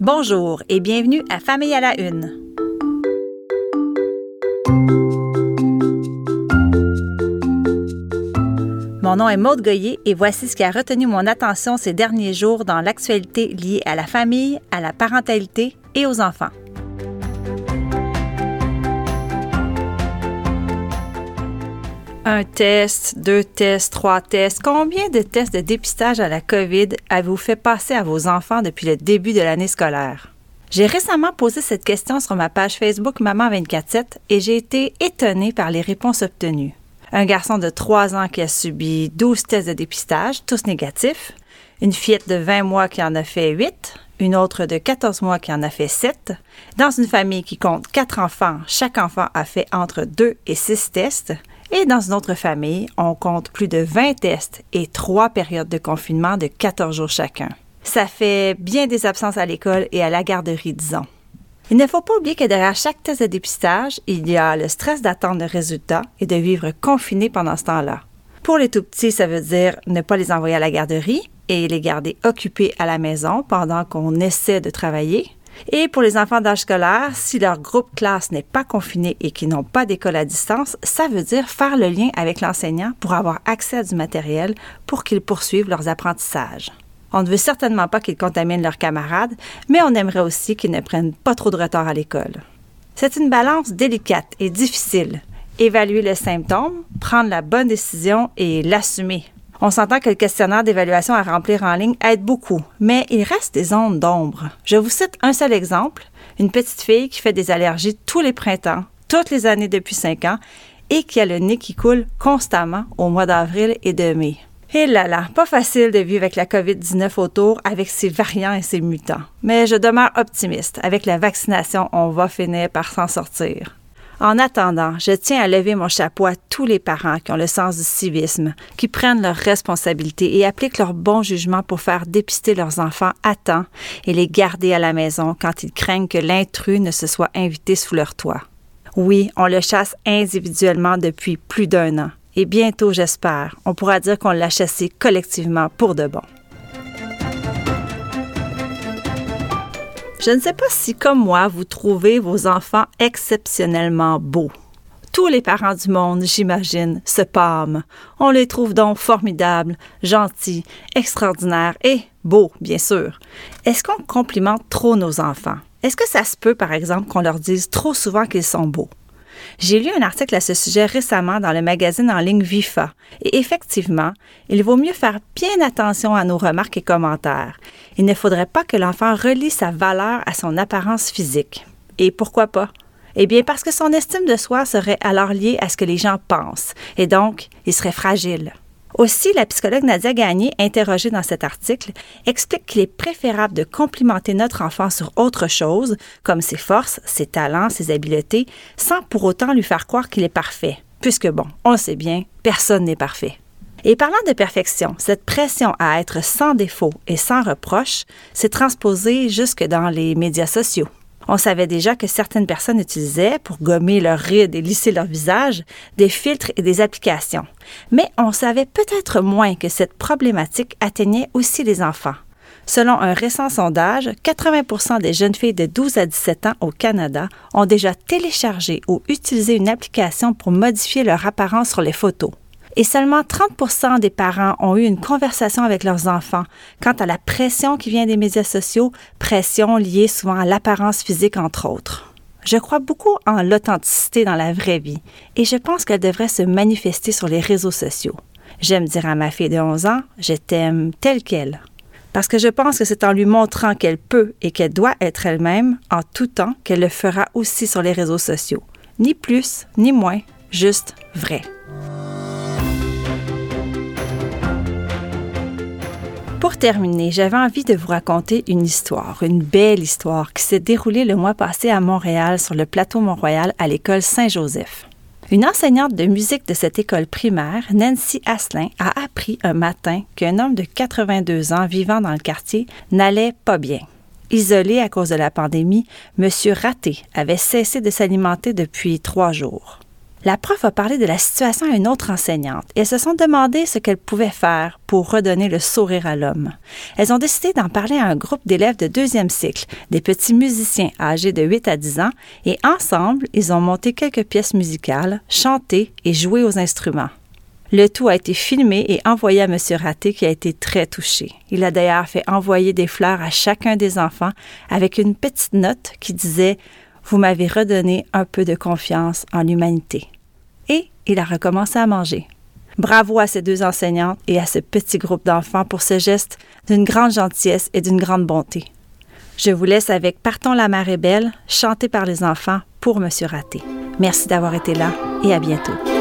Bonjour et bienvenue à Famille à la Une. Mon nom est Maude Goyer et voici ce qui a retenu mon attention ces derniers jours dans l'actualité liée à la famille, à la parentalité et aux enfants. Un test, deux tests, trois tests. Combien de tests de dépistage à la COVID avez-vous fait passer à vos enfants depuis le début de l'année scolaire? J'ai récemment posé cette question sur ma page Facebook Maman 24-7 et j'ai été étonnée par les réponses obtenues. Un garçon de 3 ans qui a subi 12 tests de dépistage, tous négatifs. Une fillette de 20 mois qui en a fait 8. Une autre de 14 mois qui en a fait 7. Dans une famille qui compte 4 enfants, chaque enfant a fait entre 2 et 6 tests. Et dans une autre famille, on compte plus de 20 tests et trois périodes de confinement de 14 jours chacun. Ça fait bien des absences à l'école et à la garderie, disons. Il ne faut pas oublier que derrière chaque test de dépistage, il y a le stress d'attendre le résultat et de vivre confiné pendant ce temps-là. Pour les tout petits, ça veut dire ne pas les envoyer à la garderie et les garder occupés à la maison pendant qu'on essaie de travailler. Et pour les enfants d'âge scolaire, si leur groupe classe n'est pas confiné et qu'ils n'ont pas d'école à distance, ça veut dire faire le lien avec l'enseignant pour avoir accès à du matériel pour qu'ils poursuivent leurs apprentissages. On ne veut certainement pas qu'ils contaminent leurs camarades, mais on aimerait aussi qu'ils ne prennent pas trop de retard à l'école. C'est une balance délicate et difficile. Évaluer les symptômes, prendre la bonne décision et l'assumer on s'entend que le questionnaire d'évaluation à remplir en ligne aide beaucoup, mais il reste des zones d'ombre. Je vous cite un seul exemple, une petite fille qui fait des allergies tous les printemps, toutes les années depuis cinq ans, et qui a le nez qui coule constamment au mois d'avril et de mai. Et là là, pas facile de vivre avec la COVID-19 autour, avec ses variants et ses mutants. Mais je demeure optimiste. Avec la vaccination, on va finir par s'en sortir. En attendant, je tiens à lever mon chapeau à tous les parents qui ont le sens du civisme, qui prennent leurs responsabilités et appliquent leur bon jugement pour faire dépister leurs enfants à temps et les garder à la maison quand ils craignent que l'intrus ne se soit invité sous leur toit. Oui, on le chasse individuellement depuis plus d'un an. Et bientôt, j'espère, on pourra dire qu'on l'a chassé collectivement pour de bon. Je ne sais pas si, comme moi, vous trouvez vos enfants exceptionnellement beaux. Tous les parents du monde, j'imagine, se pâment. On les trouve donc formidables, gentils, extraordinaires et beaux, bien sûr. Est-ce qu'on complimente trop nos enfants? Est-ce que ça se peut, par exemple, qu'on leur dise trop souvent qu'ils sont beaux? J'ai lu un article à ce sujet récemment dans le magazine en ligne VIFA, et effectivement, il vaut mieux faire bien attention à nos remarques et commentaires. Il ne faudrait pas que l'enfant relie sa valeur à son apparence physique. Et pourquoi pas? Eh bien, parce que son estime de soi serait alors liée à ce que les gens pensent, et donc, il serait fragile. Aussi, la psychologue Nadia Gagné, interrogée dans cet article, explique qu'il est préférable de complimenter notre enfant sur autre chose, comme ses forces, ses talents, ses habiletés, sans pour autant lui faire croire qu'il est parfait, puisque bon, on le sait bien, personne n'est parfait. Et parlant de perfection, cette pression à être sans défaut et sans reproche s'est transposée jusque dans les médias sociaux. On savait déjà que certaines personnes utilisaient, pour gommer leurs rides et lisser leur visage, des filtres et des applications. Mais on savait peut-être moins que cette problématique atteignait aussi les enfants. Selon un récent sondage, 80% des jeunes filles de 12 à 17 ans au Canada ont déjà téléchargé ou utilisé une application pour modifier leur apparence sur les photos et seulement 30% des parents ont eu une conversation avec leurs enfants quant à la pression qui vient des médias sociaux, pression liée souvent à l'apparence physique entre autres. Je crois beaucoup en l'authenticité dans la vraie vie et je pense qu'elle devrait se manifester sur les réseaux sociaux. J'aime dire à ma fille de 11 ans, je t'aime telle qu'elle. Parce que je pense que c'est en lui montrant qu'elle peut et qu'elle doit être elle-même en tout temps qu'elle le fera aussi sur les réseaux sociaux. Ni plus, ni moins, juste vrai. Pour terminer, j'avais envie de vous raconter une histoire, une belle histoire qui s'est déroulée le mois passé à Montréal sur le plateau Mont-Royal à l'école Saint-Joseph. Une enseignante de musique de cette école primaire, Nancy Asselin, a appris un matin qu'un homme de 82 ans vivant dans le quartier n'allait pas bien. Isolé à cause de la pandémie, M. Raté avait cessé de s'alimenter depuis trois jours. La prof a parlé de la situation à une autre enseignante et elles se sont demandé ce qu'elles pouvaient faire pour redonner le sourire à l'homme. Elles ont décidé d'en parler à un groupe d'élèves de deuxième cycle, des petits musiciens âgés de 8 à 10 ans, et ensemble, ils ont monté quelques pièces musicales, chanté et joué aux instruments. Le tout a été filmé et envoyé à M. Raté qui a été très touché. Il a d'ailleurs fait envoyer des fleurs à chacun des enfants avec une petite note qui disait Vous m'avez redonné un peu de confiance en l'humanité. Et il a recommencé à manger. Bravo à ces deux enseignantes et à ce petit groupe d'enfants pour ce geste d'une grande gentillesse et d'une grande bonté. Je vous laisse avec Partons la marée belle, chanté par les enfants pour M. Raté. Merci d'avoir été là et à bientôt.